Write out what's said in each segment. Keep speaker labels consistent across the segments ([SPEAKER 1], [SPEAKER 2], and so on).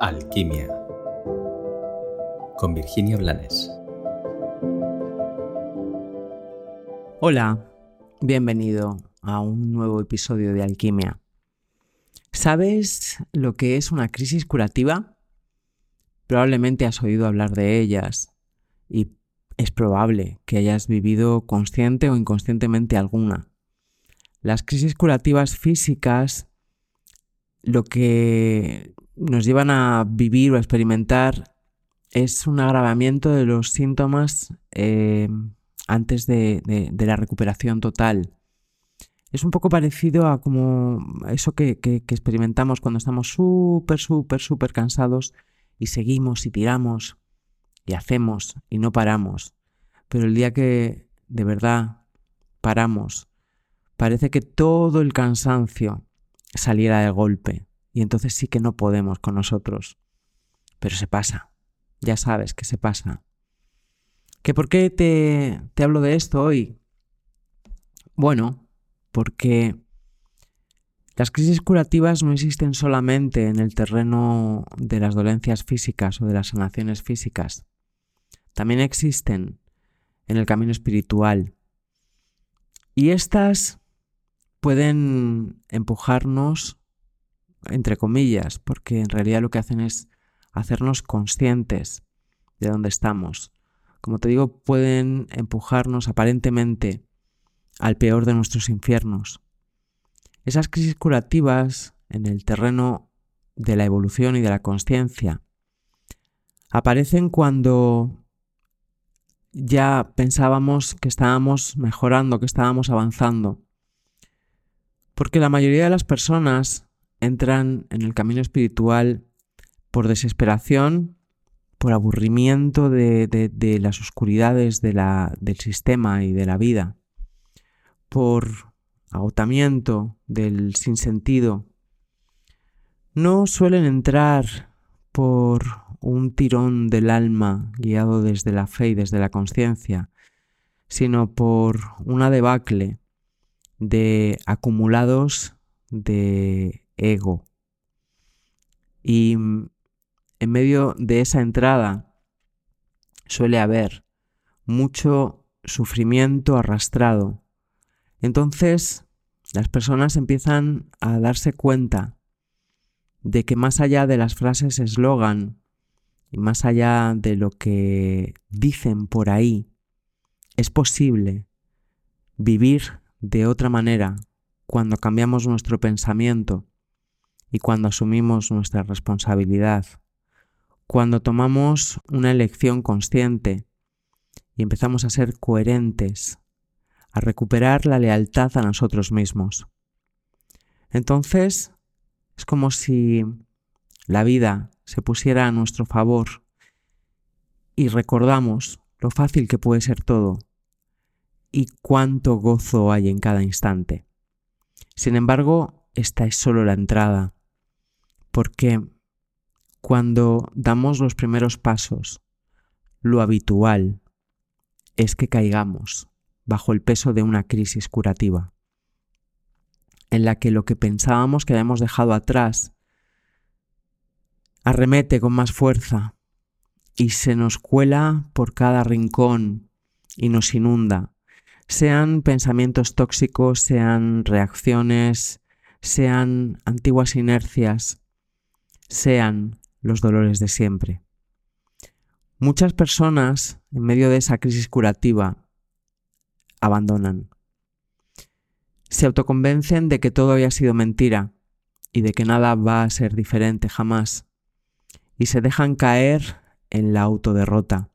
[SPEAKER 1] Alquimia con Virginia Blanes.
[SPEAKER 2] Hola, bienvenido a un nuevo episodio de Alquimia. ¿Sabes lo que es una crisis curativa? Probablemente has oído hablar de ellas y es probable que hayas vivido consciente o inconscientemente alguna. Las crisis curativas físicas lo que nos llevan a vivir o a experimentar es un agravamiento de los síntomas eh, antes de, la recuperación total. Es un poco parecido a como eso que, que experimentamos cuando estamos súper, súper, súper cansados y seguimos y tiramos y hacemos y no paramos. Pero el día que de verdad paramos, parece que todo el cansancio saliera de golpe y entonces sí que no podemos con nosotros. Pero se pasa, ya sabes que se pasa. ¿Que por qué te, te hablo de esto hoy? Bueno, porque las crisis curativas no existen solamente en el terreno de las dolencias físicas o de las sanaciones físicas. También existen en el camino espiritual. Y estas pueden empujarnos entre comillas, porque en realidad lo que hacen es hacernos conscientes de dónde estamos. Como te digo, pueden empujarnos aparentemente al peor de nuestros infiernos. Esas crisis curativas en el terreno de la evolución y de la conciencia aparecen cuando ya pensábamos que estábamos mejorando, que estábamos avanzando. Porque la mayoría de las personas entran en el camino espiritual por desesperación, por aburrimiento de, las oscuridades del sistema y de la vida, por agotamiento del sinsentido. No suelen entrar por un tirón del alma guiado desde la fe y desde la conciencia, sino por una debacle de acumulados de ego. Y mm, en medio de esa entrada suele haber mucho sufrimiento arrastrado. Entonces las personas empiezan a darse cuenta de que más allá de las frases eslogan y más allá de lo que dicen por ahí, es posible vivir de otra manera cuando cambiamos nuestro pensamiento y cuando asumimos nuestra responsabilidad, cuando tomamos una elección consciente y empezamos a ser coherentes, a recuperar la lealtad a nosotros mismos. Entonces, es como si la vida se pusiera a nuestro favor y recordamos lo fácil que puede ser todo y cuánto gozo hay en cada instante. Sin embargo, esta es solo la entrada porque cuando damos los primeros pasos, lo habitual es que caigamos bajo el peso de una crisis curativa, en la que lo que pensábamos que habíamos dejado atrás arremete con más fuerza y se nos cuela por cada rincón y nos inunda, sean pensamientos tóxicos, sean reacciones, sean antiguas inercias, sean los dolores de siempre. Muchas personas, en medio de esa crisis curativa, abandonan. Se autoconvencen de que todo había sido mentira y de que nada va a ser diferente jamás, y se dejan caer en la autoderrota,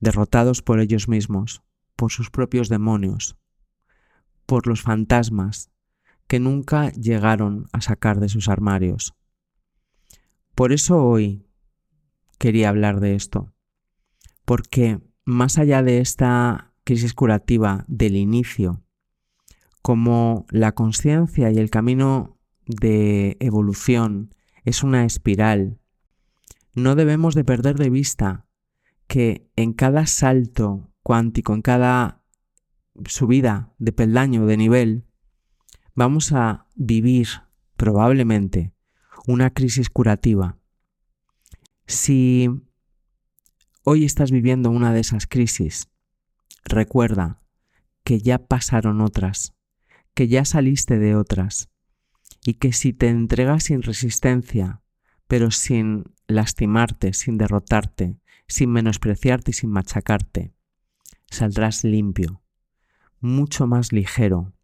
[SPEAKER 2] derrotados por ellos mismos, por sus propios demonios, por los fantasmas que nunca llegaron a sacar de sus armarios. Por eso hoy quería hablar de esto, porque más allá de esta crisis curativa del inicio, como la conciencia y el camino de evolución es una espiral, no debemos de perder de vista que en cada salto cuántico, en cada subida de peldaño, de nivel, vamos a vivir probablemente una crisis curativa Si hoy estás viviendo una de esas crisis, recuerda que ya pasaron otras, que ya saliste de otras y que si te entregas sin resistencia, pero sin lastimarte, sin derrotarte, sin menospreciarte y sin machacarte, saldrás limpio, mucho más ligero,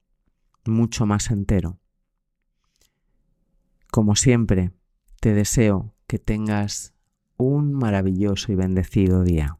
[SPEAKER 2] mucho más entero. Como siempre, te deseo que tengas un maravilloso y bendecido día.